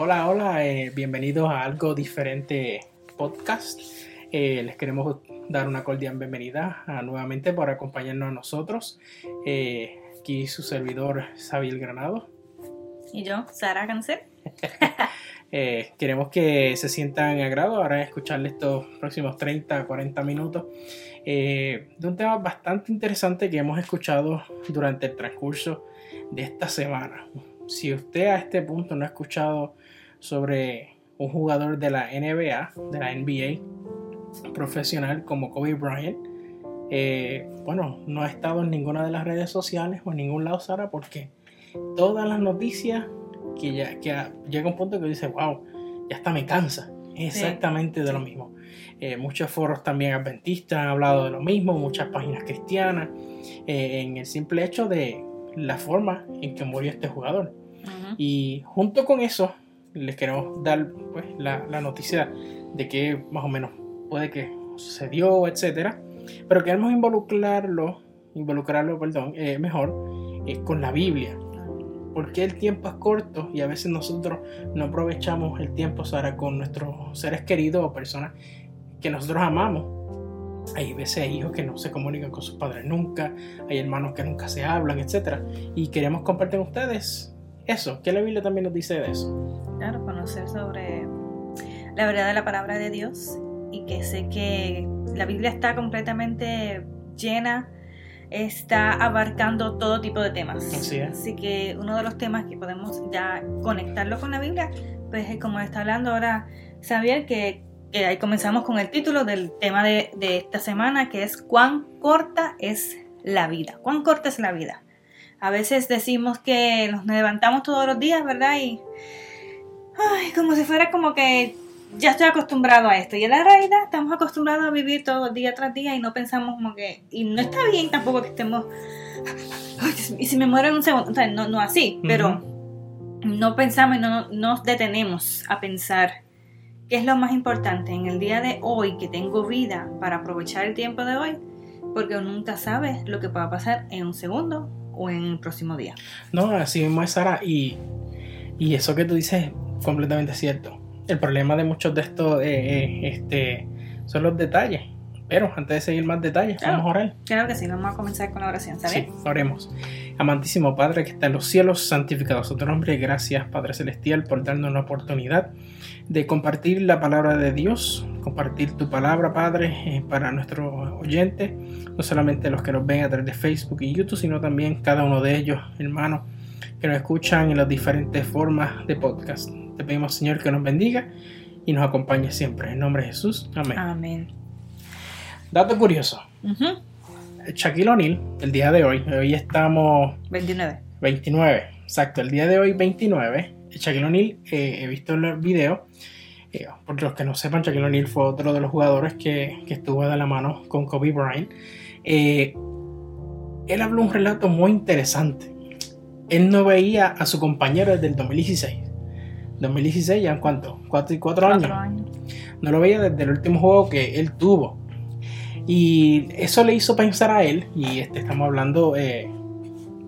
Hola, hola, eh, bienvenidos a Algo Diferente Podcast. Eh, les queremos dar una cordial bienvenida a, nuevamente por acompañarnos a nosotros. Eh, aquí su servidor, Xavier Granado. Y yo, Sara Cáncer. Eh, queremos que se sientan en agrado ahora de escucharle estos próximos 30 40 minutos eh, de un tema bastante interesante que hemos escuchado durante el transcurso de esta semana. Si usted a este punto no ha escuchado sobre un jugador de la NBA, de la NBA profesional como Kobe Bryant, eh, bueno, no ha estado en ninguna de las redes sociales o en ningún lado, Sara, porque todas las noticias que ya que llega un punto que dice, wow, ya hasta me cansa. Exactamente de lo mismo. Eh, muchos foros también adventistas han hablado de lo mismo, muchas páginas cristianas, eh, en el simple hecho de la forma en que murió este jugador. Y junto con eso, les queremos dar pues, la, la, noticia de que más o menos puede que sucedió, etcétera, pero queremos involucrarlo, involucrarlo, perdón, eh, mejor con la Biblia, porque el tiempo es corto y a veces nosotros no aprovechamos el tiempo Sara, con nuestros seres queridos o personas que nosotros amamos. Hay veces hay hijos que no se comunican con sus padres nunca, hay hermanos que nunca se hablan, etc. Y queremos compartir con ustedes eso. ¿Qué la Biblia también nos dice de eso? Claro, conocer sobre la verdad de la palabra de Dios y que sé que la Biblia está completamente llena está abarcando todo tipo de temas. Así, que uno de los temas que podemos ya conectarlo con la Biblia, pues es como está hablando ahora Xavier, que, ahí comenzamos con el título del tema de, esta semana, que es cuán corta es la vida. ¿Cuán corta es la vida? A veces decimos que nos levantamos todos los días, ¿verdad? Y ay, como si fuera como que ya estoy acostumbrado a esto. Y en la realidad estamos acostumbrados a vivir todo día tras día y no pensamos como que... Y no está bien tampoco que estemos... y si me muero en un segundo, o sea, no, no así, pero no pensamos y no nos detenemos a pensar qué es lo más importante en el día de hoy que tengo vida para aprovechar el tiempo de hoy, porque nunca sabes lo que pueda pasar en un segundo o en el próximo día. No, así mismo es Sara y, y eso que tú dices es completamente cierto el problema de muchos de estos eh, eh, este, son los detalles. Pero antes de seguir más detalles, vamos a orar. Claro que sí, vamos a comenzar con la oración, ¿sabes? Sí, oremos. Amantísimo Padre que está en los cielos, santificado su nombre. Gracias, Padre Celestial, por darnos una oportunidad de compartir la palabra de Dios, compartir tu palabra, Padre, eh, para nuestros oyentes, no solamente los que nos ven a través de Facebook y YouTube, sino también cada uno de ellos, hermanos, que nos escuchan en las diferentes formas de podcast. Te pedimos, Señor, que nos bendiga y nos acompañe siempre. En nombre de Jesús. Amén. Amén. Dato curioso. Shaquille O'Neal, el día de hoy, hoy estamos... 29. 29, exacto. El día de hoy, 29. Shaquille O'Neal, eh, he visto el video. Eh, por los que no sepan, Shaquille O'Neal fue otro de los jugadores que, estuvo de la mano con Kobe Bryant. Eh, él habló un relato muy interesante. Él no veía a su compañero desde el 2016. 2016 ya en cuánto, 4 y 4 años. No lo veía desde el último juego que él tuvo. Y eso le hizo pensar a él, y este, estamos hablando, eh,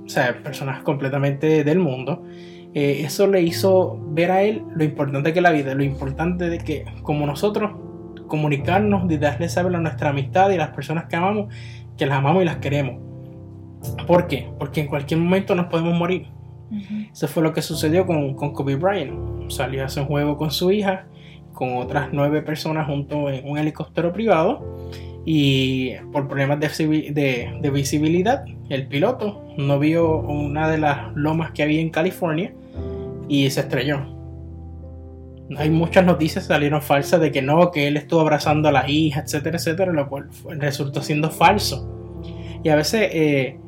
o sea, personas completamente del mundo, eh, eso le hizo ver a él lo importante que es la vida, lo importante de que como nosotros comunicarnos y darle saber a nuestra amistad y a las personas que amamos, que las amamos y las queremos. ¿Por qué? Porque en cualquier momento nos podemos morir. Eso fue lo que sucedió con, con Kobe Bryant. Salió a hacer un juego con su hija, con otras nueve personas junto en un helicóptero privado. Y por problemas de, de, visibilidad, el piloto no vio una de las lomas que había en California y se estrelló. Hay muchas noticias salieron falsas de que no, que él estuvo abrazando a la hija, etcétera, etcétera, lo cual resultó siendo falso. Y a veces eh,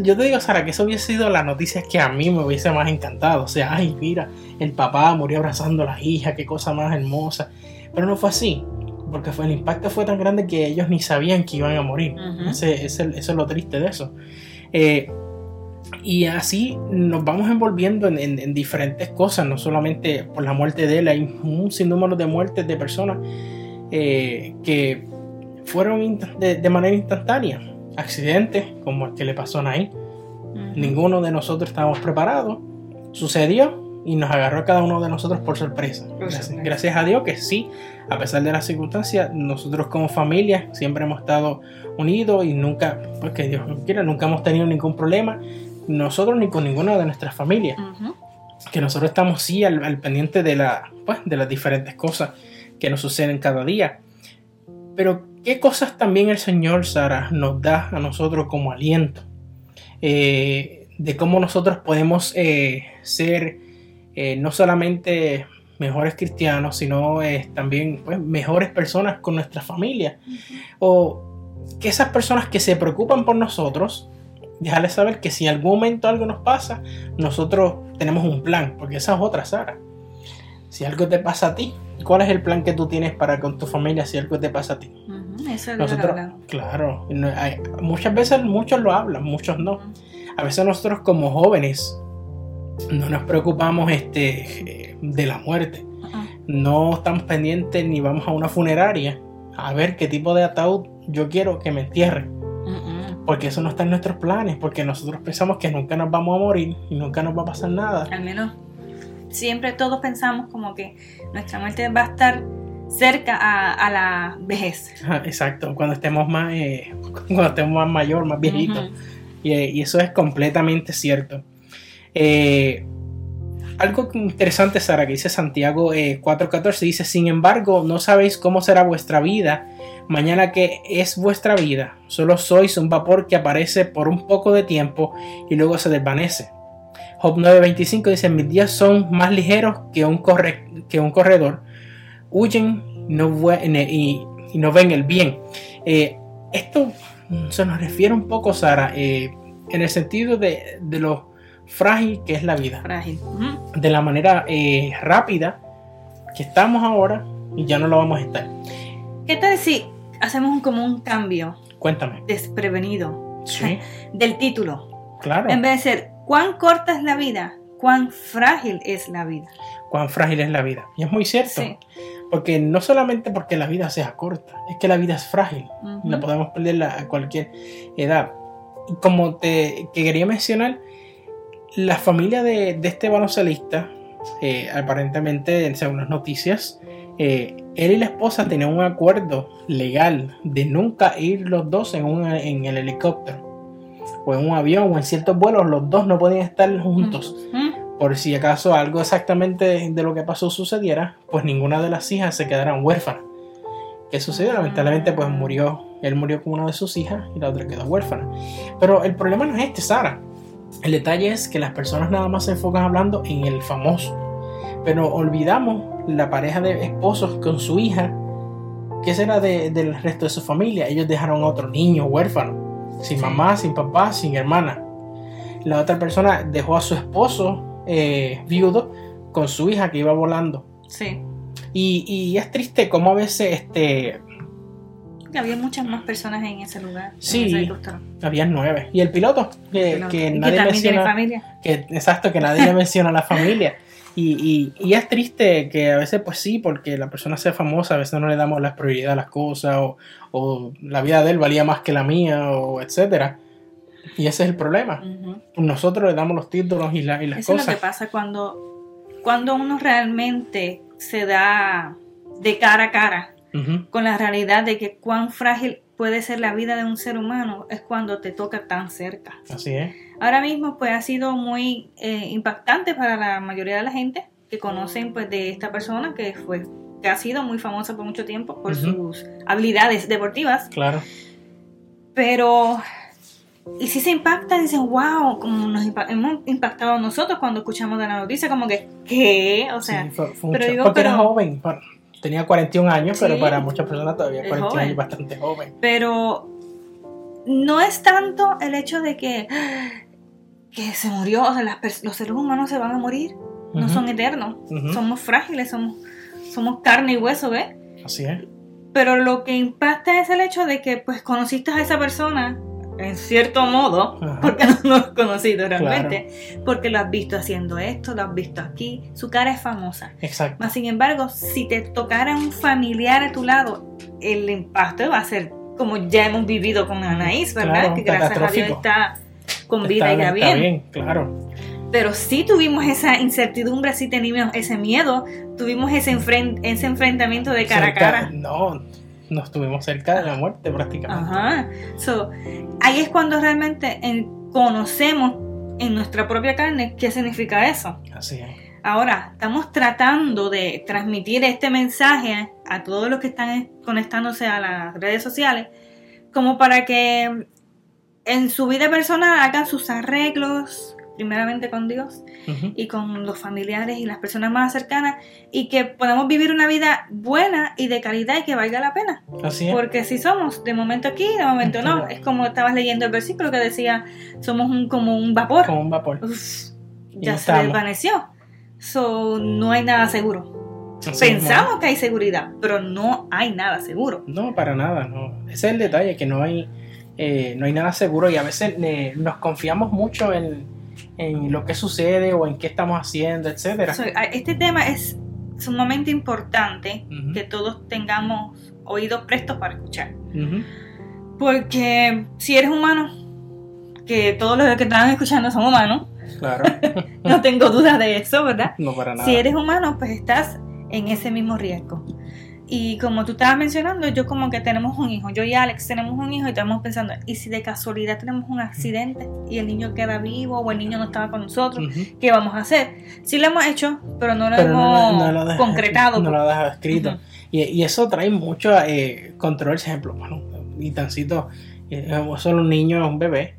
yo te digo, Sara, que eso hubiese sido la noticia que a mí me hubiese más encantado. O sea, ay, mira, el papá murió abrazando a la hija, qué cosa más hermosa. Pero no fue así, porque fue, el impacto fue tan grande que ellos ni sabían que iban a morir. eso es lo triste de eso. Eh, y así nos vamos envolviendo en, diferentes cosas, no solamente por la muerte de él, hay un sinnúmero de muertes de personas eh, que fueron de manera instantánea accidente como el que le pasó a Nain. Ninguno de nosotros estábamos preparados. Sucedió y nos agarró a cada uno de nosotros por sorpresa. Gracias, a Dios que sí, a pesar de las circunstancias, nosotros como familia siempre hemos estado unidos y nunca, pues que Dios quiera, nunca hemos tenido ningún problema, nosotros ni con ninguna de nuestras familias. Que nosotros estamos sí al, al pendiente de, la, pues, de las diferentes cosas que nos suceden cada día. Pero qué cosas también el Señor, Sara, nos da a nosotros como aliento. Eh, de cómo nosotros podemos eh, ser eh, no solamente mejores cristianos, sino eh, también pues, mejores personas con nuestra familia. O que esas personas que se preocupan por nosotros, dejarles saber que si en algún momento algo nos pasa, nosotros tenemos un plan, porque esa es otra, Sara. Si algo te pasa a ti, ¿cuál es el plan que tú tienes para con tu familia si algo te pasa a ti? Ujú, Eso es lo que Nosotros, claro, hay- muchas veces muchos lo hablan, muchos no. A veces nosotros como jóvenes no nos preocupamos este, de la muerte. No estamos pendientes ni vamos a una funeraria a ver qué tipo de ataúd yo quiero que me entierren. Porque eso no está en nuestros planes, porque nosotros pensamos que nunca nos vamos a morir y nunca nos va a pasar nada. Al menos siempre todos pensamos como que nuestra muerte va a estar cerca a, a la vejez. Exacto, cuando estemos más, eh, cuando estemos más mayor, más viejitos. Y eso es completamente cierto. Eh, algo interesante, Sara, que dice Santiago eh, 4.14, dice, sin embargo, no sabéis cómo será vuestra vida mañana que es vuestra vida. Solo sois un vapor que aparece por un poco de tiempo y luego se desvanece. Job 9.25 dice, mis días son más ligeros que un, corre- que un corredor. Huyen no y, y no ven el bien. Eh, esto mm, se nos refiere un poco, Sara, eh, en el sentido de, de lo frágil que es la vida. Frágil. De la manera eh, rápida que estamos ahora y ya no lo vamos a estar. ¿Qué tal si hacemos como un cambio Cuéntame. desprevenido Sí, del título? claro. En vez de ser cuán corta es la vida, cuán frágil es la vida. Cuán frágil es la vida. Y es muy cierto. Sí. Porque no solamente porque la vida sea corta, es que la vida es frágil. Ujú. La podemos perder a cualquier edad. Y como te que quería mencionar, la familia de, de este baloncelista, eh, aparentemente, según las noticias, eh, él y la esposa tenían un acuerdo legal de nunca ir los dos en, un, en el helicóptero o en un avión o en ciertos vuelos, los dos no podían estar juntos. Por si acaso algo exactamente de lo que pasó sucediera, pues ninguna de las hijas se quedaran huérfanas. ¿Qué sucedió? Lamentablemente, pues murió. Él murió con una de sus hijas y la otra quedó huérfana. Pero el problema no es este, Sara. El detalle es que las personas nada más se enfocan hablando en el famoso. Pero olvidamos la pareja de esposos con su hija. ¿Qué será de- del resto de su familia? Ellos dejaron a otro niño huérfano. Sin mamá, sin papá, sin hermana. La otra persona dejó a su esposo eh, viudo con su hija que iba volando. Sí. Y, y es triste como a veces este, Que Había muchas más personas en ese lugar. en Sí. ese había nueve. Y el piloto, que, que y que nadie tiene menciona. familia. Que, exacto, que nadie le menciona a la familia. Y, y- y es triste que a veces, pues sí, porque la persona sea famosa, a veces no le damos la prioridad a las cosas, o, o la vida de él valía más que la mía, o etcétera. Y ese es el problema. Nosotros le damos los títulos y, la- y las Eso es lo cosas. que pasa cuando, cuando uno realmente se da de cara a cara Con la realidad de que cuán frágil puede ser la vida de un ser humano es cuando te toca tan cerca. Así es. Ahora mismo pues ha sido muy eh, impactante para la mayoría de la gente que conocen pues de esta persona que fue que ha sido muy famosa por mucho tiempo por sus habilidades deportivas, Claro. pero y si se impacta dicen wow como nos hemos impactado nosotros cuando escuchamos de la noticia como que qué o sea Sí, fue- pero digo, porque era pero- joven. bueno, tenía 41 años, pero Sí. para muchas personas todavía Es 41 joven. años bastante joven. pero no es tanto el hecho de que que se murió, o sea, las los seres humanos se van a morir, no son eternos, somos frágiles, somos, somos carne y hueso, ¿ves? Así es. Pero lo que impacta es el hecho de que pues conociste a esa persona en cierto modo, Ajá. porque no lo has conocido realmente, porque lo has visto haciendo esto, lo has visto aquí, su cara es famosa. Exacto. Mas sin embargo, si te tocara un familiar a tu lado, el impacto va a ser como ya hemos vivido con Anaís, ¿verdad? Claro, que gracias a Dios está con vida Está, y está bien. bien, claro. pero sí tuvimos esa incertidumbre, sí teníamos ese miedo, tuvimos ese, enfren- ese enfrentamiento de cara a cara. No, nos estuvimos cerca de la muerte prácticamente. Ajá. So, ahí es cuando realmente en- conocemos en nuestra propia carne qué significa eso. Así es. Ahora, estamos tratando de transmitir este mensaje a todos los que están conectándose a las redes sociales, como para que en su vida personal hagan sus arreglos, primeramente con Dios Ujú. y con los familiares y las personas más cercanas, y que podamos vivir una vida buena y de calidad y que valga la pena. Así es. Porque si somos de momento aquí, de momento no, es como estabas leyendo el versículo que decía, somos un, como un vapor. Como un vapor. Uf, ya no se desvaneció. So, no hay nada seguro. Así Pensamos que hay seguridad, pero no hay nada seguro. No, para nada, no. Ese es el detalle, que no hay, eh, no hay nada seguro y a veces eh, nos confiamos mucho en, en lo que sucede o en qué estamos haciendo, etcétera. Este tema es sumamente importante que todos tengamos oídos prestos para escuchar. Porque si eres humano, que todos los que están escuchando son humanos, Claro, no tengo dudas de eso, ¿verdad? no para nada. Si eres humano, pues estás en ese mismo riesgo. Y como tú estabas mencionando, yo como que tenemos un hijo, yo y Alex tenemos un hijo y estamos pensando, ¿y si de casualidad tenemos un accidente y el niño queda vivo o el niño no estaba con nosotros? ¿Qué vamos a hacer? Sí lo hemos hecho, pero no lo Pero no, hemos no lo deja- concretado. No lo ha dejado escrito. Y, y eso trae mucho eh, control, por ejemplo, bueno, y tancito, eh, solo un niño, un bebé,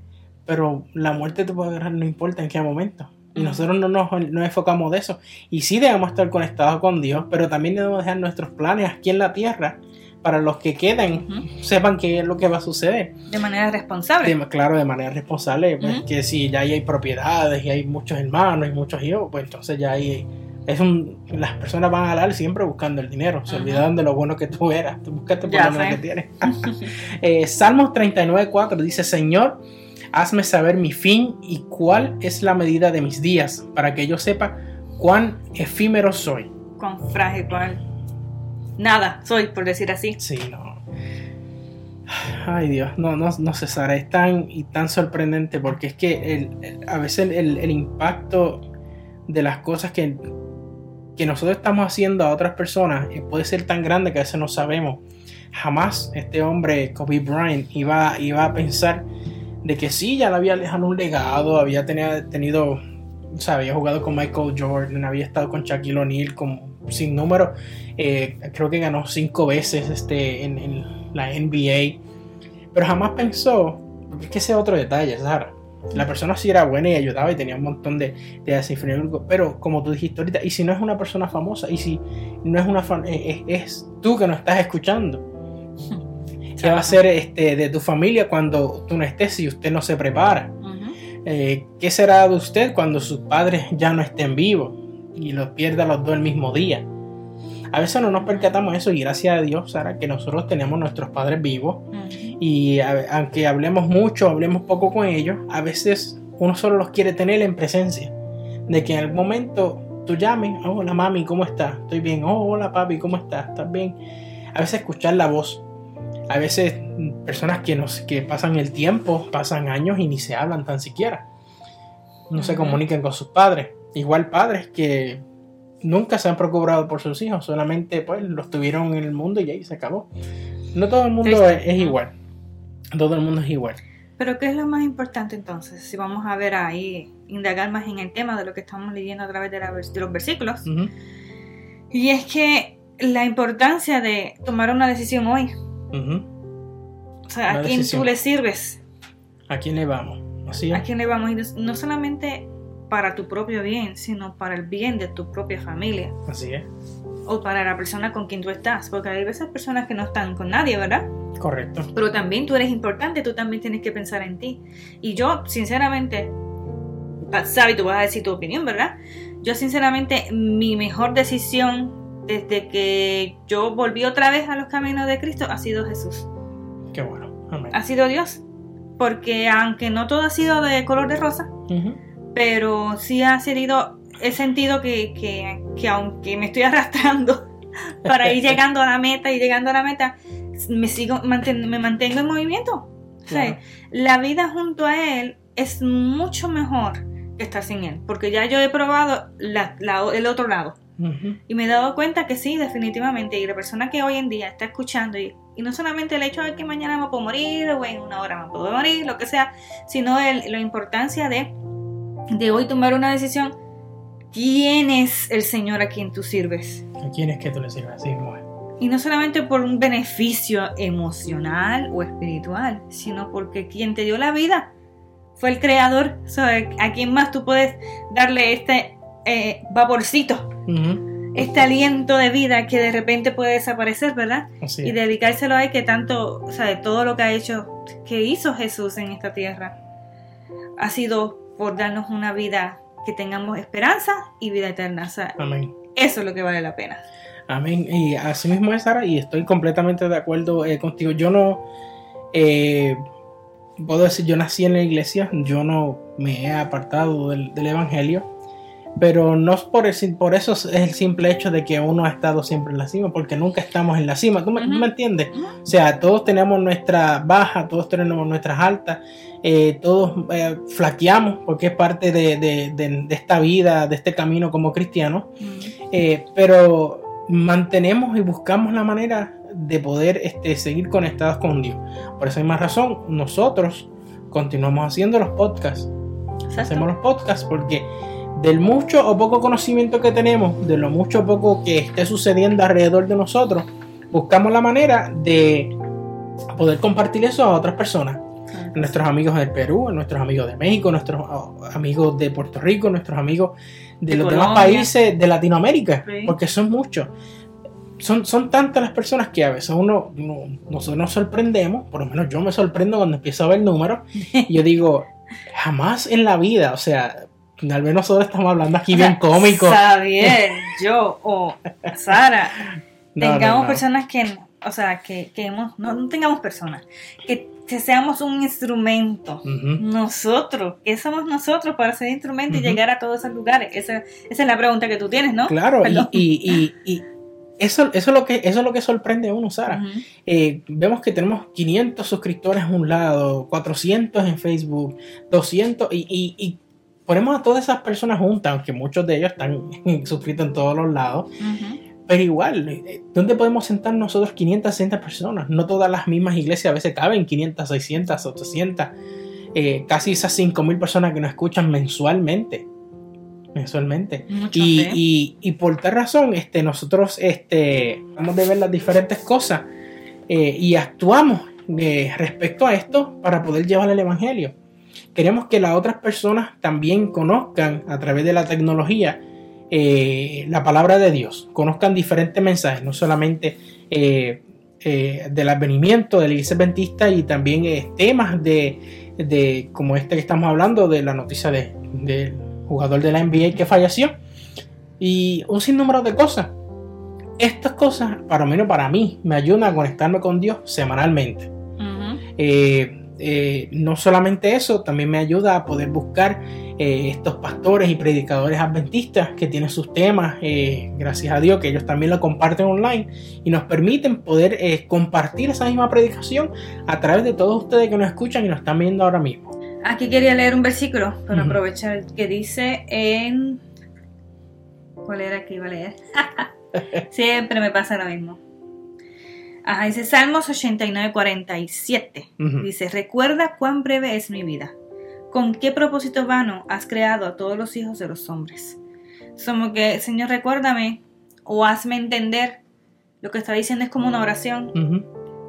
pero la muerte te puede agarrar, no importa en qué momento. Y nosotros no nos, nos enfocamos de eso. Y sí debemos estar conectados con Dios, pero también debemos dejar nuestros planes aquí en la tierra para los que queden, Ujú. sepan qué es lo que va a suceder. De manera responsable. De- claro, de manera responsable, pues, Ujú. que si ya hay propiedades y hay muchos hermanos y muchos hijos, pues entonces ya ahí es un, las personas van a hablar siempre buscando el dinero, se Ujú. olvidaron de lo bueno que tú eras, tú buscaste por lo sé. que tienes. Eh, Salmos 39.4 dice, Señor, hazme saber mi fin y cuál es la medida de mis días, para que yo sepa cuán efímero soy. Con frágil, cual. Nada, soy, por decir así. Sí, no. Ay Dios, no, no, no sé, Sara, es tan y tan sorprendente porque es que el- el- a veces el, el impacto de las cosas que, que nosotros estamos haciendo a otras personas eh, puede ser tan grande que a veces no sabemos. Jamás este hombre, Kobe Bryant, iba, iba a pensar de que sí, ya le había dejado un legado, había tenido, o sea, había jugado con Michael Jordan, había estado con Shaquille O'Neal, sin número, eh, creo que ganó cinco veces este, en, la NBA, pero jamás pensó, es que ese es otro detalle, Sara. La persona sí era buena y ayudaba y tenía un montón de, de desinfluencia, pero como tú dijiste ahorita, y si no es una persona famosa, y si no es una fan- eh, es, es tú que no estás escuchando, ¿qué va a ser este, de tu familia cuando tú no estés y usted no se prepara? Eh, ¿Qué será de usted cuando sus padres ya no estén vivos y los pierda los dos el mismo día? A veces no nos percatamos de eso y gracias a Dios, Sara, que nosotros tenemos nuestros padres vivos Ujú. y a- aunque hablemos mucho, hablemos poco con ellos, a veces uno solo los quiere tener en presencia. De que en algún momento tú llames, "Oh, hola mami, ¿cómo estás? Estoy bien, oh, hola papi, ¿cómo estás? ¿Estás bien? A veces escuchar la voz. A veces mm, personas que, nos, que pasan el tiempo, pasan años y ni se hablan tan siquiera. No se comunican con sus padres. Igual padres que nunca se han preocupado por sus hijos, solamente pues los tuvieron en el mundo y ahí se acabó. No todo el mundo es, es igual. Todo el mundo es igual. Pero ¿qué es lo más importante entonces? Si vamos a ver ahí, indagar más en el tema de lo que estamos leyendo a través de, la de los versículos. Ujú, Y es que la importancia de tomar una decisión hoy. Ujú. O sea, Una ¿a quién decisión. tú le sirves? ¿A quién le vamos? Así es. ¿A quién le vamos? Y no solamente para tu propio bien, sino para el bien de tu propia familia. Así es. O para la persona con quien tú estás. Porque hay veces personas que no están con nadie, ¿verdad? Correcto. Pero también tú eres importante, tú también tienes que pensar en ti. Y yo, sinceramente, sabes, tú vas a decir tu opinión, ¿verdad? Yo, sinceramente, mi mejor decisión desde que yo volví otra vez a los caminos de Cristo ha sido Jesús. Qué bueno. Amén. Ha sido Dios. Porque aunque no todo ha sido de color de rosa, pero sí ha sido, he sentido que, que, que aunque me estoy arrastrando para ir llegando a la meta y llegando a la meta, me sigo manten- me mantengo en movimiento. O sea, la vida junto a él es mucho mejor que estar sin Él, porque ya yo he probado la- la- el otro lado. Ujú. Y me he dado cuenta que sí, definitivamente. Y la persona que hoy en día está escuchando, y, y no solamente el hecho de que mañana me puedo morir, o en una hora me puedo morir, lo que sea, sino el- la importancia de, de hoy tomar una decisión. ¿Quién es el Señor a quien tú sirves? ¿A quién es que tú le sirves? Es. Y no solamente por un beneficio emocional o espiritual, sino porque quien te dio la vida fue el creador. O sea, ¿A quién más tú puedes darle este eh, vaporcito? Este aliento de vida que de repente puede desaparecer, ¿verdad? Así Y dedicárselo a él que tanto, o sea, de todo lo que ha hecho, que hizo Jesús en esta tierra, ha sido por darnos una vida que tengamos esperanza y vida eterna. O sea, Amén. eso es lo que vale la pena. Amén. Y así mismo es, Sara, y estoy completamente de acuerdo eh, contigo. Yo no, eh, puedo decir, yo nací en la iglesia, yo no me he apartado del, del Evangelio, pero no es por, el por eso es el simple hecho de que uno ha estado siempre en la cima, porque nunca estamos en la cima. ¿Tú me, entiendes? O sea, todos tenemos nuestra baja, todos tenemos nuestras altas, eh, todos eh, flaqueamos, porque es parte de, de- de- de esta vida, de este camino como cristianos. Eh, pero mantenemos y buscamos la manera de poder este, seguir conectados con Dios. Por esa misma razón, nosotros continuamos haciendo los podcasts. Exacto. Hacemos los podcasts porque del mucho o poco conocimiento que tenemos, de lo mucho o poco que esté sucediendo alrededor de nosotros, buscamos la manera de poder compartir eso a otras personas. A nuestros amigos del Perú, a nuestros amigos de México, a nuestros oh, amigos de Puerto Rico, a nuestros amigos de, De los demás países de Latinoamérica, Sí. porque son muchos. Son, son tantas las personas que a veces uno, uno- nosotros nos sorprendemos, por lo menos yo me sorprendo cuando empiezo a ver números, y yo digo, jamás en la vida, o sea, tal vez nosotros estamos hablando aquí bien cómico. Xavier, yo o Sara, No, tengamos no. personas que, o sea, que, que hemos- no, no tengamos personas, que, que seamos un instrumento. Nosotros, ¿qué somos nosotros para ser instrumento y llegar a todos esos lugares? Esa, esa es la pregunta que tú tienes, ¿no? Claro, y, y- y- y eso, eso, es lo que, eso es lo que sorprende a uno, Sara. Eh, vemos que tenemos 500 suscriptores a un lado, 400 en Facebook, 200 y, y- y ponemos a todas esas personas juntas, aunque muchos de ellos están suscritos en todos los lados, pero igual, eh, ¿dónde podemos sentar nosotros 500, 600 personas? No todas las mismas iglesias a veces caben 500, 600, 800, eh, casi esas 5.000 personas que nos escuchan mensualmente. Mensualmente. Y por tal razón, este, nosotros este, vamos de ver las diferentes cosas eh, y actuamos eh, respecto a esto para poder llevar el Evangelio. Queremos que las otras personas también conozcan a través de la tecnología eh, la palabra de Dios, conozcan diferentes mensajes, no solamente eh, eh, del advenimiento de la iglesia adventista y también eh, temas de, de, como este que estamos hablando, de la noticia de- del jugador de la NBA que falleció y un sinnúmero de cosas. Estas cosas, para menos para mí, me ayudan a conectarme con Dios semanalmente. Ujú. Eh, eh, no solamente eso, también me ayuda a poder buscar eh, estos pastores y predicadores adventistas que tienen sus temas, eh, gracias a Dios que ellos también lo comparten online y nos permiten poder compartir esa misma predicación a través de todos ustedes que nos escuchan y nos están viendo ahora mismo. Aquí quería leer un versículo para aprovechar que dice en... ¿Cuál era que iba a leer? Siempre me pasa lo mismo. Ajá, dice Salmos 89, 47. Ujú. Dice, recuerda cuán breve es mi vida. ¿Con qué propósito vano has creado a todos los hijos de los hombres? Como que, Señor, recuérdame o hazme entender. Lo que está diciendo es como una oración.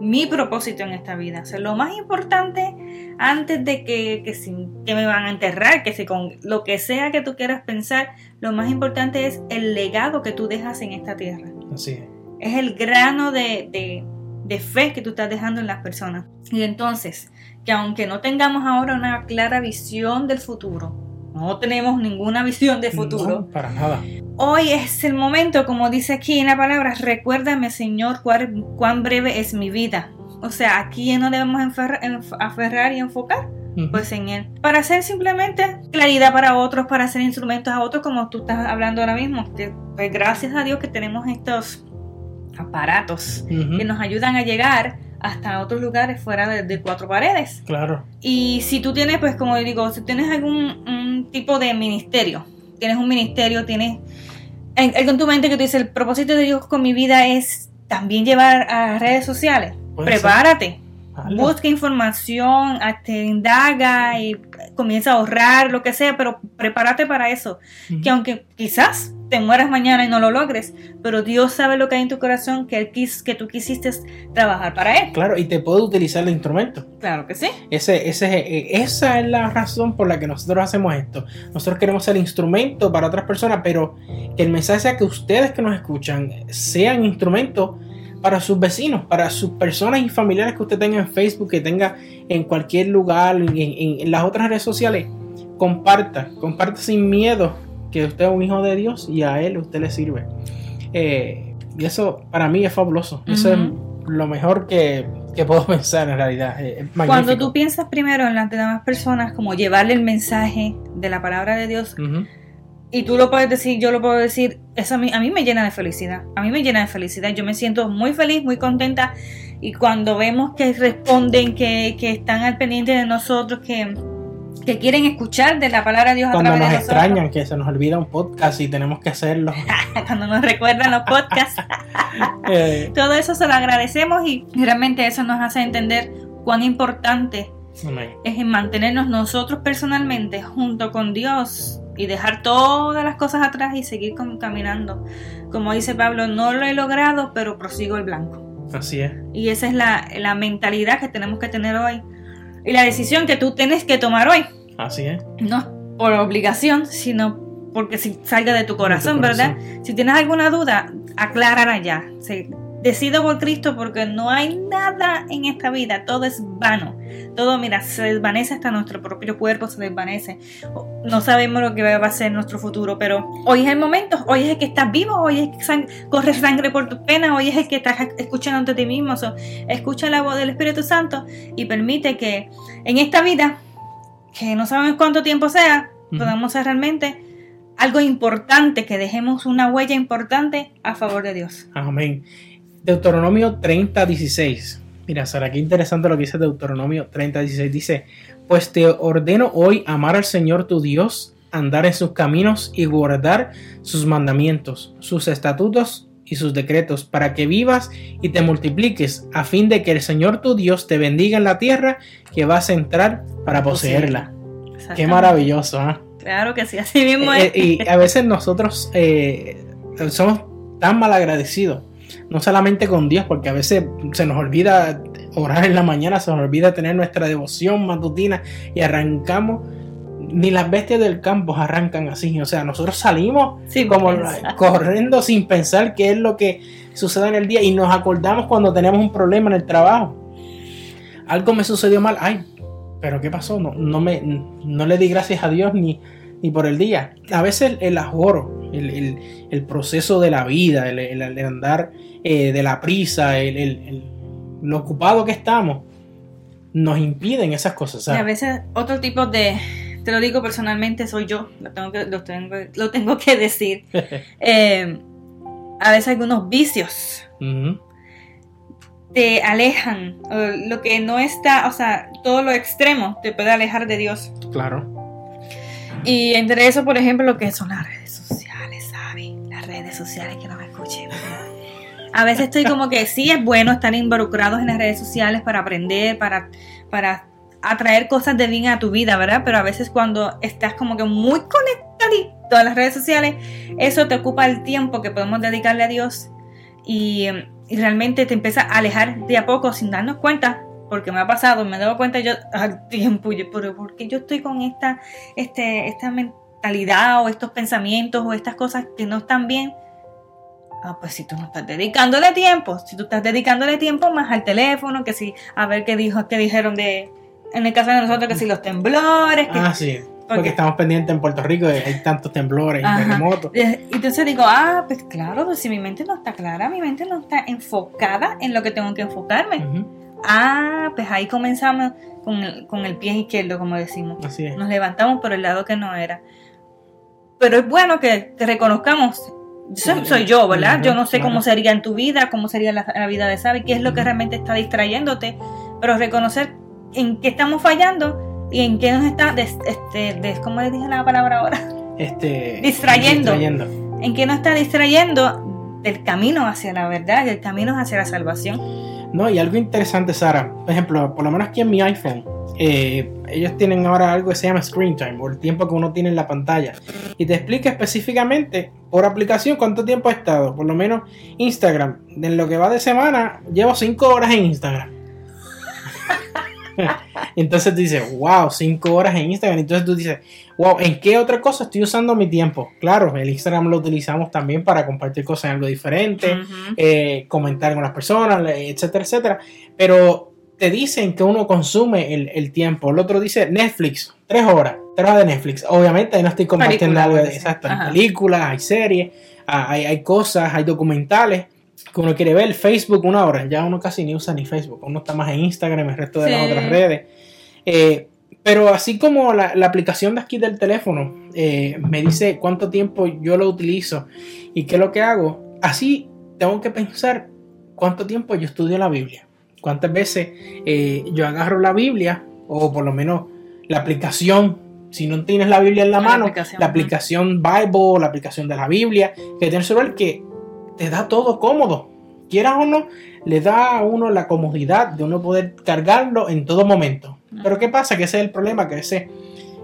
Mi propósito en esta vida. O sea, lo más importante antes de que, que, que me van a enterrar, que si con lo que sea que tú quieras pensar, lo más importante es el legado que tú dejas en esta tierra Así es. Es el grano de, de- de fe que tú estás dejando en las personas. Y entonces, que aunque no tengamos ahora una clara visión del futuro, no tenemos ninguna visión de futuro, No, para nada. hoy es el momento, como dice aquí en la palabra, recuérdame Señor cuán, cuán breve es mi vida. O sea, aquí no debemos aferrar y enfocar pues en él. Para hacer simplemente claridad para otros, para hacer instrumentos a otros, como tú estás hablando ahora mismo. Que, Pues gracias a Dios que tenemos estos aparatos que nos ayudan a llegar hasta otros lugares fuera de, de cuatro paredes. Claro. Y si tú tienes, pues como digo, si tienes algún un tipo de ministerio, tienes un ministerio, tienes en- algo en tu mente que te dice, el propósito de Dios con mi vida es también llevar a redes sociales. Prepárate, busca información, te indaga y comienza a ahorrar, lo que sea, pero prepárate para eso. Que aunque quizás te mueras mañana y no lo logres, pero Dios sabe lo que hay en tu corazón, que, él quis- que tú quisiste trabajar para Él. Claro, y te puede utilizar el instrumento. Claro que sí. Ese, ese, eh, esa es la razón por la que nosotros hacemos esto. Nosotros queremos ser instrumento para otras personas, pero que el mensaje sea que ustedes que nos escuchan sean instrumentos para sus vecinos, para sus personas y familiares que usted tenga en Facebook, que tenga en cualquier lugar, en, en- en las otras redes sociales. Comparta, comparta sin miedo que usted es un hijo de Dios y a Él usted le sirve. Eh, y eso para mí es fabuloso. Eso es lo mejor que, que puedo pensar en realidad. Es Cuando tú piensas primero en las demás personas, como llevarle el mensaje de la palabra de Dios, y tú lo puedes decir, yo lo puedo decir, eso a mí, a mí me llena de felicidad. A mí me llena de felicidad. Yo me siento muy feliz, muy contenta. Y cuando vemos que responden, que, que están al pendiente de nosotros, que, que quieren escuchar de la palabra de Dios a Cuando través nos de nosotros. extrañan, que se nos olvida un podcast y tenemos que hacerlo. cuando nos recuerdan los podcasts. Eh, Todo eso se lo agradecemos y realmente eso nos hace entender cuán importante amén. es en mantenernos nosotros personalmente junto con Dios y dejar todas las cosas atrás y seguir caminando. Como dice Pablo, no lo he logrado, pero prosigo el blanco. Así es. Y esa es la, la mentalidad que tenemos que tener hoy. Y la decisión que tú tienes que tomar hoy. Así es. No es por obligación, sino porque si salga de tu corazón, corazón. ¿verdad? Si tienes alguna duda, aclárala ya. Se- decido por Cristo porque no hay nada en esta vida, todo es vano. Todo, mira, se desvanece hasta nuestro propio cuerpo, se desvanece. No sabemos lo que va a ser nuestro futuro, pero hoy es el momento, hoy es el que estás vivo, hoy es que sang- corre sangre por tus penas, hoy es el que estás escuchando ante ti mismo. Escucha la voz del Espíritu Santo y permite que en esta vida, que no sabemos cuánto tiempo sea, podamos ser realmente algo importante, que dejemos una huella importante a favor de Dios. Amén. Deuteronomio 30, 16. Mira, Sara, qué interesante lo que dice Deuteronomio 30, 16. Dice, pues te ordeno hoy amar al Señor tu Dios, andar en sus caminos y guardar sus mandamientos, sus estatutos y sus decretos, para que vivas y te multipliques, a fin de que el Señor tu Dios te bendiga en la tierra que vas a entrar para poseerla. Qué maravilloso, ¿ah? Claro que sí, así mismo Eh, es. y a veces nosotros eh, somos tan mal agradecidos, no solamente con Dios, porque a veces se nos olvida orar en la mañana, se nos olvida tener nuestra devoción matutina y arrancamos, ni las bestias del campo arrancan así, o sea, nosotros salimos Sin como pensar. corriendo sin pensar qué es lo que sucede en el día y nos acordamos cuando tenemos un problema en el trabajo. Algo me sucedió mal, ay, pero ¿qué pasó? No, no, me, no le di gracias a Dios ni, ni por el día. A veces el, el ajoro, el, el- el proceso de la vida, el, andar eh, de la prisa, el, lo ocupado que estamos, nos impiden esas cosas. Y a ¿sabes? veces otro tipo de, te lo digo personalmente, soy yo, lo tengo que, lo tengo, lo tengo que decir. Eh, a veces algunos vicios Ujú, te alejan, lo que no está, o sea, todo lo extremo te puede alejar de Dios. claro. Y entre eso, por ejemplo, lo que son las redes sociales, ¿sabes? Las redes sociales que no me escuchen. A veces estoy como que sí es bueno estar involucrados en las redes sociales para aprender, para, para atraer cosas de bien a tu vida, ¿verdad? Pero a veces cuando estás como que muy conectadito a las redes sociales, eso te ocupa el tiempo que podemos dedicarle a Dios y, y realmente te empieza a alejar de a poco sin darnos cuenta. Porque me ha pasado, me he dado cuenta yo al tiempo, yo, pero ¿por qué yo estoy con esta, este, esta mentalidad o estos pensamientos o estas cosas que no están bien? Ah, pues si tú no estás dedicándole tiempo, si tú estás dedicándole tiempo más al teléfono, que si, a ver qué dijo, qué dijeron de, en el caso de nosotros, que si los temblores, que, Ah, sí. Porque porque- estamos pendientes en Puerto Rico, y hay tantos temblores y terremotos. Entonces digo, ah, pues claro, pues si mi mente no está clara, mi mente no está enfocada en lo que tengo que enfocarme. Ah, pues ahí comenzamos con el, con el pie izquierdo, como decimos. Así es. Nos levantamos por el lado que no era. Pero es bueno que, que reconozcamos Soy, soy yo, ¿verdad? yo no sé cómo sería en tu vida, cómo sería la, vida de Sabi, qué es lo que realmente está distrayéndote, pero reconocer en qué estamos fallando y en qué nos está, este, ¿cómo le dije la palabra ahora? Este, distrayendo. En qué nos está distrayendo del camino hacia la verdad, del camino hacia la salvación. No, y algo interesante, Sara, por ejemplo, por lo menos aquí en mi iPhone, eh, ellos tienen ahora algo que se llama screen time o el tiempo que uno tiene en la pantalla. Y te explica específicamente por aplicación cuánto tiempo ha estado. Por lo menos Instagram en lo que va de semana llevo 5 horas en Instagram entonces tú dices wow 5 horas en Instagram entonces tú dices wow ¿en qué otra cosa estoy usando mi tiempo? claro el Instagram lo utilizamos también para compartir cosas en algo diferente eh, comentar con las personas etcétera etcétera pero te dicen que uno consume el, tiempo. El otro dice Netflix, tres horas, tres horas de Netflix. Obviamente ahí no estoy compartiendo algo de exacto. Hay películas, hay series, ah, hay, hay, cosas, hay documentales que uno quiere ver. Facebook, una hora. Ya uno casi ni usa ni Facebook. Uno está más en Instagram, el resto de las otras redes. Eh, pero así como la, aplicación de aquí del teléfono eh, me dice cuánto tiempo yo lo utilizo y qué es lo que hago, así tengo que pensar cuánto tiempo yo estudio la Biblia. ¿Cuántas veces eh, yo agarro la Biblia o por lo menos la aplicación? Si no tienes la Biblia en la, mano, la aplicación Bible, la aplicación de la Biblia, que tienes que que te da todo cómodo. Quieras o no, le da a uno la comodidad de uno poder cargarlo en todo momento. Pero ¿qué pasa? Que ese es el problema, que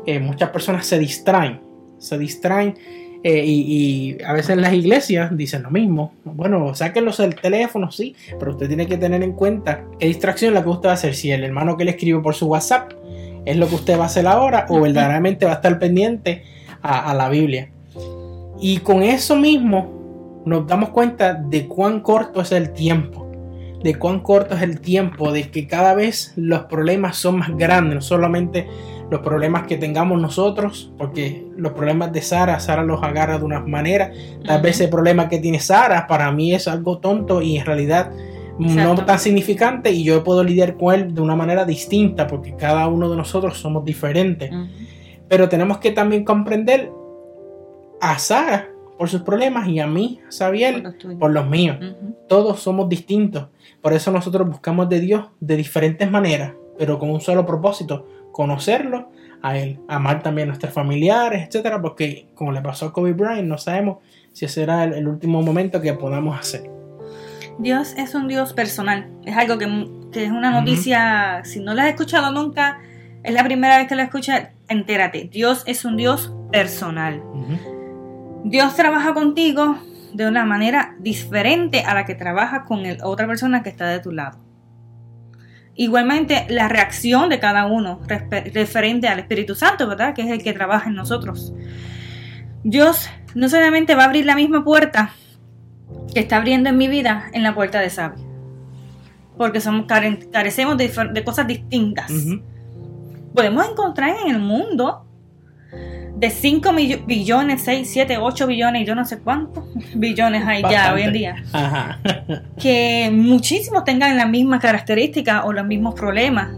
eh, muchas personas se distraen. Se distraen eh, y, a veces las iglesias dicen lo mismo. Bueno, sáquenlos del teléfono, sí, pero usted tiene que tener en cuenta qué distracción la que usted va a hacer. Si el hermano que le escribe por su WhatsApp es lo que usted va a hacer ahora o verdaderamente va a estar pendiente a, a la Biblia. Y con eso mismo nos damos cuenta de cuán corto es el tiempo de cuán corto es el tiempo, de que cada vez los problemas son más grandes, no solamente los problemas que tengamos nosotros, porque los problemas de Sara, Sara los agarra de una manera, tal vez el problema que tiene Sara para mí es algo tonto y en realidad no tan significante y yo puedo lidiar con él de una manera distinta, porque cada uno de nosotros somos diferentes. Pero tenemos que también comprender a Sara por sus problemas y a mí, Xavier, por los, míos. Todos somos distintos. Por eso nosotros buscamos de Dios de diferentes maneras, pero con un solo propósito, conocerlo a Él, amar también a nuestros familiares, etcétera, porque como le pasó a Kobe Bryant, no sabemos si ese será el, último momento que podamos hacer. Dios es un Dios personal, es algo que, es una noticia, si no la has escuchado nunca, es la primera vez que la escuchas, entérate, Dios es un Dios personal. Dios trabaja contigo de una manera diferente a la que trabaja con el, otra persona que está de tu lado. Igualmente, la reacción de cada uno referente al Espíritu Santo, ¿verdad? Que es el que trabaja en nosotros. Dios no solamente va a abrir la misma puerta que está abriendo en mi vida en la puerta de Sabia. Porque somos, carecemos de, cosas distintas. Podemos encontrar en el mundo de 5 billones, 6, 7, 8 billones, yo no sé cuántos billones hay ya hoy en día, que muchísimos tengan las mismas características o los mismos problemas,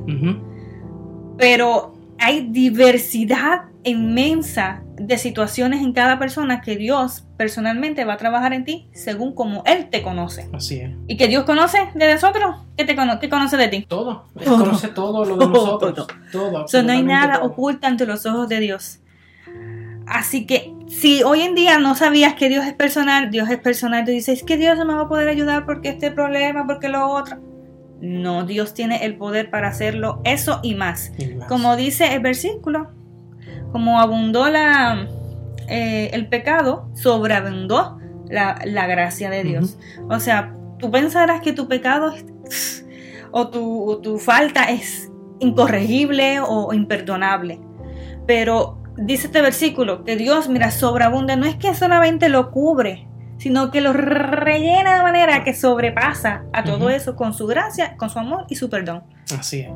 pero hay diversidad inmensa de situaciones en cada persona que Dios personalmente va a trabajar en ti según como Él te conoce. Así es. Y que Dios conoce de nosotros, ¿qué, te conoce, conoce de ti? Todo. Él conoce todo lo de nosotros. Todo. no hay nada oculto ante los ojos de Dios. Así que si hoy en día no sabías que Dios es personal, Dios es personal, tú dices, es que Dios no me va a poder ayudar porque este problema, porque lo otro. No, Dios tiene el poder para hacerlo, eso y más. Como dice el versículo, como abundó la, eh, el pecado, sobreabundó la, gracia de Dios. O sea, tú pensarás que tu pecado o tu, tu falta es incorregible o imperdonable, pero dice este versículo, que Dios, mira, sobreabunda, no es que solamente lo cubre, sino que lo rellena de manera que sobrepasa a todo eso con su gracia, con su amor y su perdón. Así es.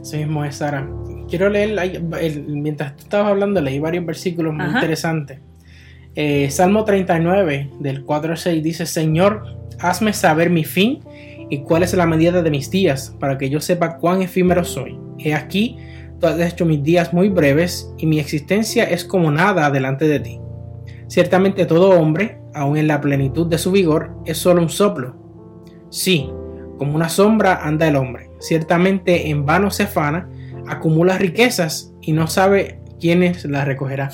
Así mismo es, Sara. Quiero leer, mientras tú estabas hablando, leí varios versículos muy interesantes. Eh, Salmo 39, del 4 al 6, dice, Señor, hazme saber mi fin y cuál es la medida de mis días, para que yo sepa cuán efímero soy. He aquí, Tú hecho mis días muy breves y mi existencia es como nada delante de ti. Ciertamente todo hombre aún en la plenitud de su vigor, es solo un soplo. Sí, como una sombra anda el hombre. Ciertamente en vano se afana, acumula riquezas y no sabe quiénes las recogerá.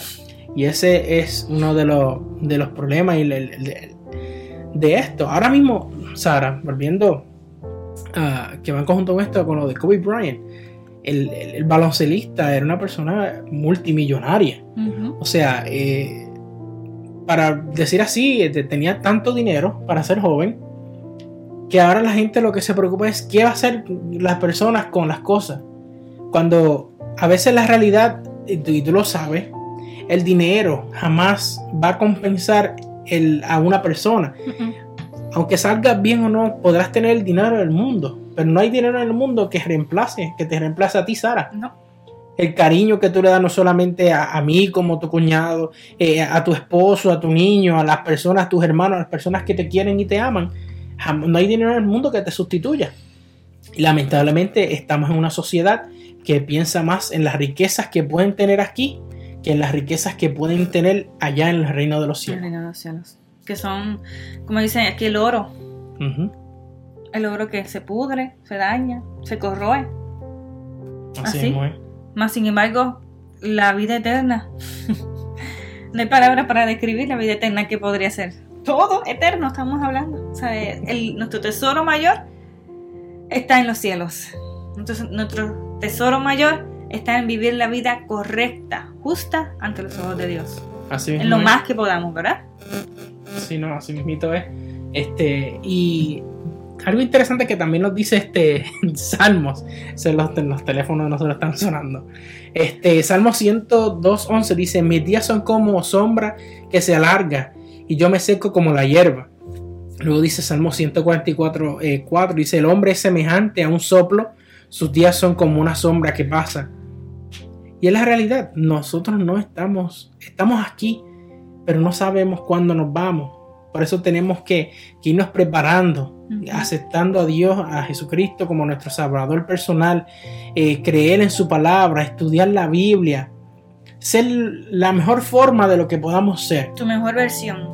Y ese es uno de los, de los problemas de, de esto. Ahora mismo, Sara, volviendo a que va en conjunto con esto, con lo de Kobe Bryant, el, el, baloncelista era una persona multimillonaria. O sea, eh, para decir así, eh, tenía tanto dinero para ser joven que ahora la gente lo que se preocupa es qué va a hacer las personas con las cosas. Cuando a veces la realidad, y tú, lo sabes, el dinero jamás va a compensar el, a una persona. Aunque salgas bien o no, podrás tener el dinero del mundo, pero no hay dinero en el mundo que reemplace, que te reemplace a ti, Sara. No el cariño que tú le das no solamente a, mí como tu cuñado, eh, a tu esposo, a tu niño, a las personas, a tus hermanos, a las personas que te quieren y te aman. No hay dinero en el mundo que te sustituya. Y lamentablemente estamos en una sociedad que piensa más en las riquezas que pueden tener aquí que en las riquezas que pueden tener allá en el reino de los cielos. El reino de los cielos. Que son, como dicen aquí, el oro. El oro que se pudre, se daña, se corroe. Así, Así. Más sin embargo, la vida eterna. no hay palabras para describir la vida eterna que podría ser. Todo eterno estamos hablando. O sea, nuestro tesoro mayor está en los cielos. Entonces, nuestro tesoro mayor está en vivir la vida correcta, justa ante los ojos de Dios. Así en lo más que podamos, ¿verdad? Sí, no, así mismito es. Este, y algo interesante que también nos dice este Salmos, los, los teléfonos no se lo están sonando. Este Salmo 102.11 dice, mis días son como sombra que se alarga y yo me seco como la hierba. Luego dice Salmo 144, eh, dice, el hombre es semejante a un soplo, sus días son como una sombra que pasa. Y es la realidad, nosotros no estamos, estamos aquí, pero no sabemos cuándo nos vamos. Por eso tenemos que, irnos preparando, aceptando a Dios, a Jesucristo como nuestro Salvador personal, eh, creer en su palabra, estudiar la Biblia, ser la mejor forma de lo que podamos ser. Tu mejor versión.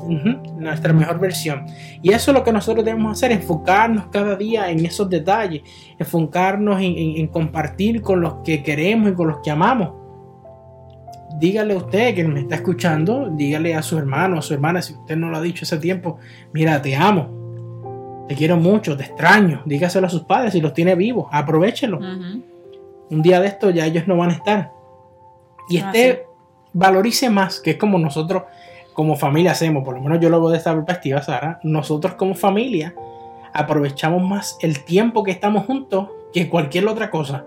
nuestra mejor versión. Y eso es lo que nosotros debemos hacer, enfocarnos cada día en esos detalles, enfocarnos en compartir con los que queremos y con los que amamos dígale a usted que me está escuchando, dígale a su hermano, a su hermana, si usted no lo ha dicho ese tiempo, mira, te amo, te quiero mucho, te extraño, dígaselo a sus padres si los tiene vivos, aprovechelo. Un día de esto ya ellos no van a estar. Y ah, este valorice más, que es como nosotros como familia hacemos, por lo menos yo lo veo de esta perspectiva, Sara, nosotros como familia aprovechamos más el tiempo que estamos juntos que cualquier otra cosa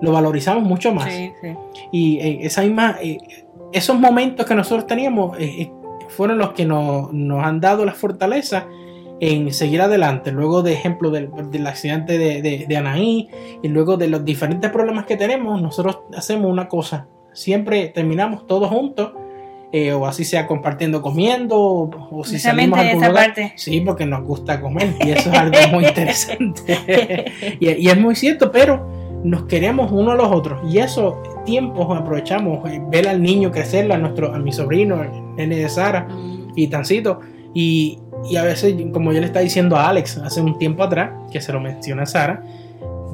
lo valorizamos mucho más. Y eh, esa misma, eh, esos momentos que nosotros teníamos eh, fueron los que nos, han dado la fortaleza en seguir adelante. Luego, de ejemplo, del, accidente de, de, Anaí y luego de los diferentes problemas que tenemos, nosotros hacemos una cosa. Siempre terminamos todos juntos. o así sea compartiendo comiendo o, si salimos a algún lugar, sí porque nos gusta comer y eso es algo muy interesante y, y es muy cierto pero nos queremos uno a los otros y esos tiempos aprovechamos eh, ver al niño crecer, a nuestro a mi sobrino, el nene de Sara y Tancito y, y, a veces como yo le estaba diciendo a Alex hace un tiempo atrás que se lo menciona Sara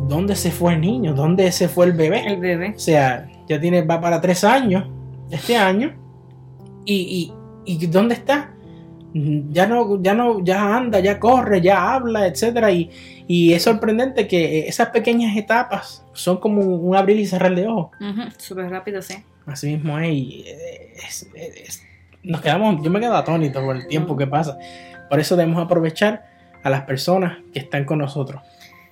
¿dónde se fue el niño? ¿dónde se fue el bebé? el bebé o sea ya tiene va para tres años este año y, y, y ¿dónde está? ya no, ya no, ya anda, ya corre, ya habla, etcétera, y, y es sorprendente que esas pequeñas etapas son como un abrir y cerrar de ojos. Súper rápido, sí. Así mismo es, y nos quedamos, yo me quedo atónito por el tiempo que pasa. Por eso debemos aprovechar a las personas que están con nosotros.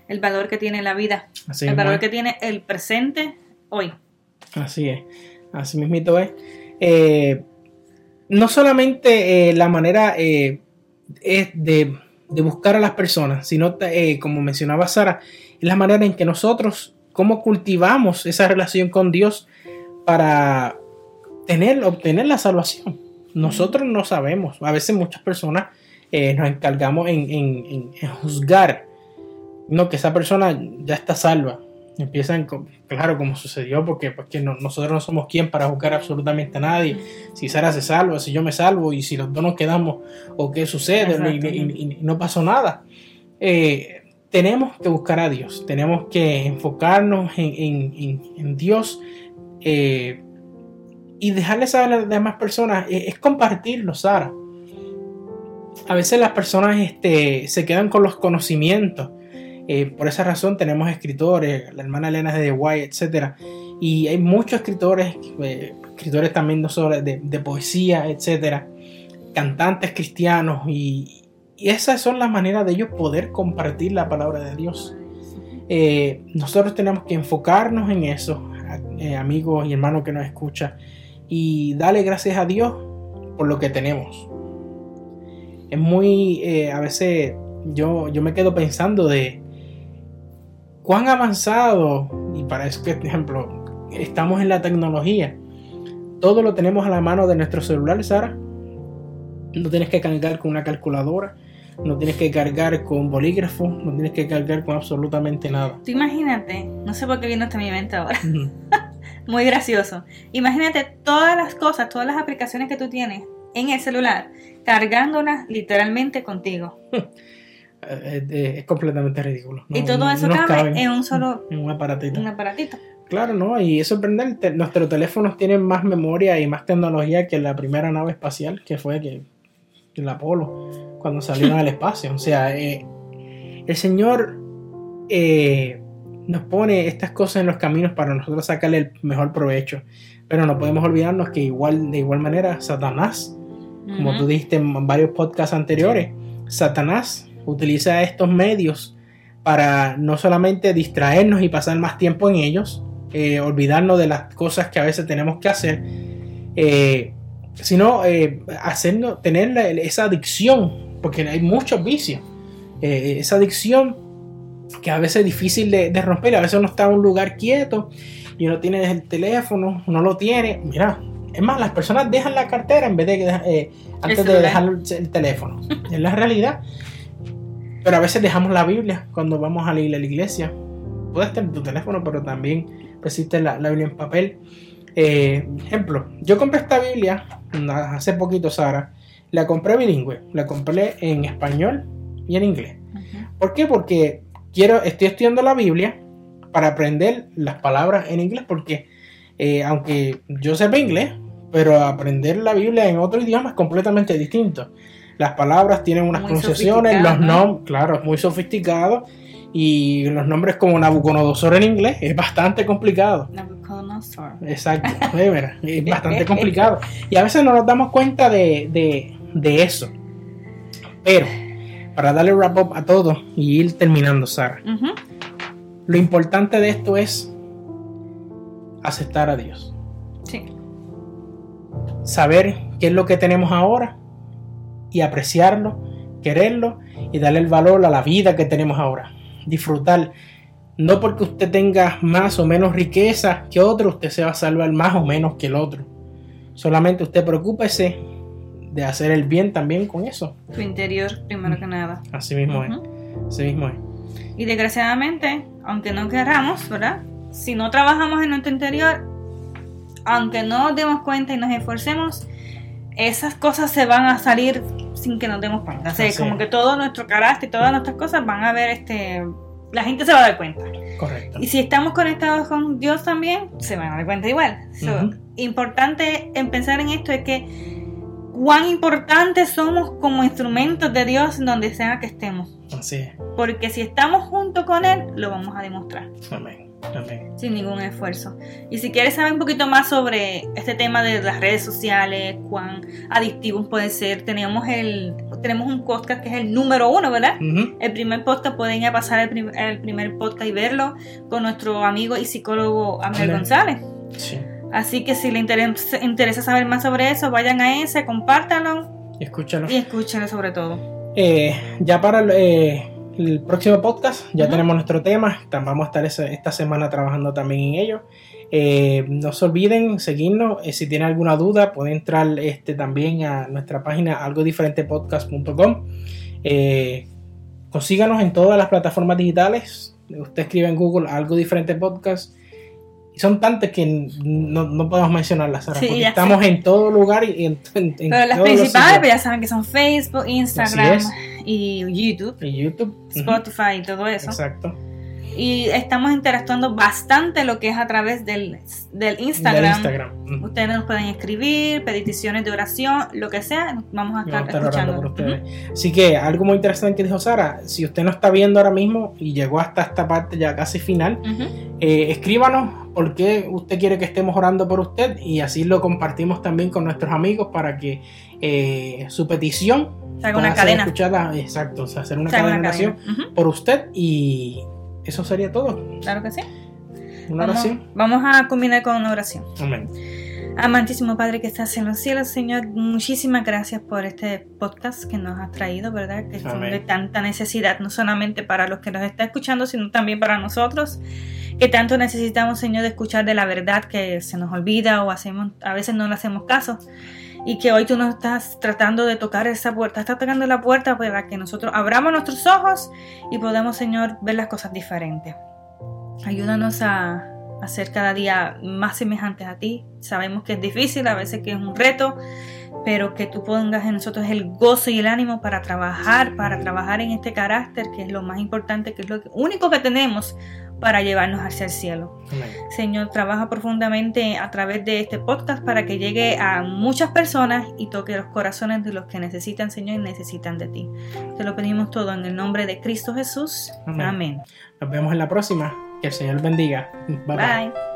El valor que tiene la vida. el valor que tiene el presente hoy. Así es. Así mismito es. Eh, no solamente eh, la manera eh, es de, buscar a las personas, sino como mencionaba Sara, es la manera en que nosotros, cómo cultivamos esa relación con Dios para tener, obtener la salvación. Nosotros no sabemos, a veces muchas personas nos encargamos en, juzgar, no, que esa persona ya está salva, Empiezan, claro, como sucedió, porque, porque nosotros no somos quien para juzgar absolutamente a nadie. Si Sara se salva, si yo me salvo, y si los dos nos quedamos, o qué sucede, y, no pasó nada. Eh, tenemos que buscar a Dios, tenemos que enfocarnos en, Dios eh, y dejarle saber a las demás personas, eh, es compartirlo, Sara. A veces las personas este, se quedan con los conocimientos eh, por esa razón tenemos escritores, la hermana Elena de White, etc. Y hay muchos escritores, eh, escritores también no solo de, poesía, etc. Cantantes cristianos y, esas son las maneras de ellos poder compartir la palabra de Dios. Eh, nosotros tenemos que enfocarnos en eso, amigos y hermanos que nos escuchan, y darle gracias a Dios por lo que tenemos. Es muy, a veces yo, yo me quedo pensando de, cuán avanzado, y para eso que, por ejemplo, estamos en la tecnología, todo lo tenemos a la mano de nuestro celular, Sara. No tienes que cargar con una calculadora, no tienes que cargar con bolígrafo, no tienes que cargar con absolutamente nada. Tú imagínate, no sé por qué vino hasta mi mente ahora. Muy gracioso. Imagínate todas las cosas, todas las aplicaciones que tú tienes en el celular, cargándolas literalmente contigo. es, completamente ridículo. y todo eso cabe, en un solo en un aparatito. Un aparatito. Claro, ¿no? Y es sorprendente. Nuestros teléfonos tienen más memoria y más tecnología que la primera nave espacial que fue que, el Apolo, cuando salieron al espacio. O sea, eh, el Señor eh, nos pone estas cosas en los caminos para nosotros sacarle el mejor provecho. Pero no podemos olvidarnos que igual, de igual manera, Satanás, como tú dijiste en varios podcasts anteriores, Satanás utiliza estos medios para no solamente distraernos y pasar más tiempo en ellos, eh, olvidarnos de las cosas que a veces tenemos que hacer, eh, sino eh, hacernos, tener esa adicción, porque hay muchos vicios, esa adicción que a veces es difícil de, romper, a veces uno está en un lugar quieto y uno tiene el teléfono, no lo tiene, mira, es más, las personas dejan la cartera en vez de antes de dejar el teléfono. Es la realidad. Pero a veces dejamos la Biblia cuando vamos a la iglesia. Puedes tener tu teléfono, pero también existe la, Biblia en papel. Eh, ejemplo, yo compré esta Biblia hace poquito, Sara. La compré bilingüe. La compré en español y en inglés. ¿Por qué? Porque quiero, estoy estudiando la Biblia para aprender las palabras en inglés. Porque eh, aunque yo sepa inglés, pero aprender la Biblia en otro idioma es completamente distinto las palabras tienen unas pronunciaciones, los nombres, claro, muy sofisticados. Y los nombres como Nabucodonosor en inglés es bastante complicado. Nabucodonosor. Exacto, es bastante complicado. Y a veces no nos damos cuenta de, eso. Pero, para darle wrap up a todo y ir terminando, Sara, lo importante de esto es aceptar a Dios. Saber qué es lo que tenemos ahora y apreciarlo, quererlo y darle el valor a la vida que tenemos ahora. Disfrutar. No porque usted tenga más o menos riqueza que otro, usted se va a salvar más o menos que el otro. Solamente usted preocúpese de hacer el bien también con eso. Tu interior, primero que nada. Así mismo es. Así mismo es. Y desgraciadamente, aunque no queramos, ¿verdad? Si no trabajamos en nuestro interior, aunque no nos demos cuenta y nos esforcemos, esas cosas se van a salir sin que nos demos cuenta. O sea, como que todo nuestro carácter y todas nuestras cosas van a ver este. La gente se va a dar cuenta. Correcto. Y si estamos conectados con Dios también, se van a dar cuenta igual. Importante en pensar en esto es que cuán importantes somos como instrumentos de Dios donde sea que estemos. Así es. Porque si estamos junto con Él, lo vamos a demostrar. Amén. Sin ningún esfuerzo. Y si quieres saber un poquito más sobre este tema de las redes sociales, cuán adictivos pueden ser, tenemos el tenemos un podcast que es el número uno, ¿verdad? El primer podcast, pueden ir a pasar el, primer podcast y verlo con nuestro amigo y psicólogo Amel González. Así que si les interesa, interesa, saber más sobre eso, vayan a ese, compártanlo. Y escúchalo. Y escúchenlo sobre todo. Eh, ya para... Eh el próximo podcast. Ya tenemos nuestro tema. Vamos a estar esta semana trabajando también en ello. Eh, no se olviden seguirnos. Eh, si tienen alguna duda, pueden entrar este, también a nuestra página algodiferentepodcast.com. Eh, consíganos en todas las plataformas digitales usted escribe en Google algo diferente podcast. Y son tantas que no, no podemos mencionarlas, Sara, Sí, porque estamos en todo lugar y en, en- en Pero las principales, pues ya saben que son Facebook, Instagram es. Y YouTube, En YouTube. Spotify y todo eso. Exacto. Y estamos interactuando bastante lo que es a través del, del Instagram. Del Instagram. Ustedes nos pueden escribir, peticiones de oración, lo que sea, vamos a Vamos estar, a estar orando escuchando. por ustedes. Así que algo muy interesante que dijo Sara, si usted no está viendo ahora mismo y llegó hasta esta parte ya casi final, eh, escríbanos por qué usted quiere que estemos orando por usted y así lo compartimos también con nuestros amigos para que eh, su petición Se haga una cadena. escuchada, exacto, o sea, hacer una Se cadena de una oración cadena. Ujú, por usted y eso sería todo. Claro que sí. Una Vamos, oración. vamos a combinar con una oración. Amén. Amantísimo Padre que estás en los cielos, Señor, muchísimas gracias por este podcast que nos has traído, ¿verdad? Que Amén. de tanta necesidad, no solamente para los que nos están escuchando, sino también para nosotros, que tanto necesitamos, Señor, de escuchar de la verdad que se nos olvida o hacemos, a veces no le hacemos caso. Y que hoy tú nos estás tratando de tocar esa puerta, estás tocando la puerta para que nosotros abramos nuestros ojos y podamos, Señor, ver las cosas diferentes. Ayúdanos a, a ser cada día más semejantes a ti. Sabemos que es difícil, a veces que es un reto, pero que tú pongas en nosotros el gozo y el ánimo para trabajar, para trabajar en este carácter, que es lo más importante, que es lo único que tenemos para llevarnos hacia el cielo. Amén. Señor, trabaja profundamente a través de este podcast para que llegue a muchas personas y toque los corazones de los que necesitan, Señor, y necesitan de ti. Te lo pedimos todo en el nombre de Cristo Jesús. Amén. Amén. Nos vemos en la próxima. Que el Señor bendiga. bye. bye. Bye.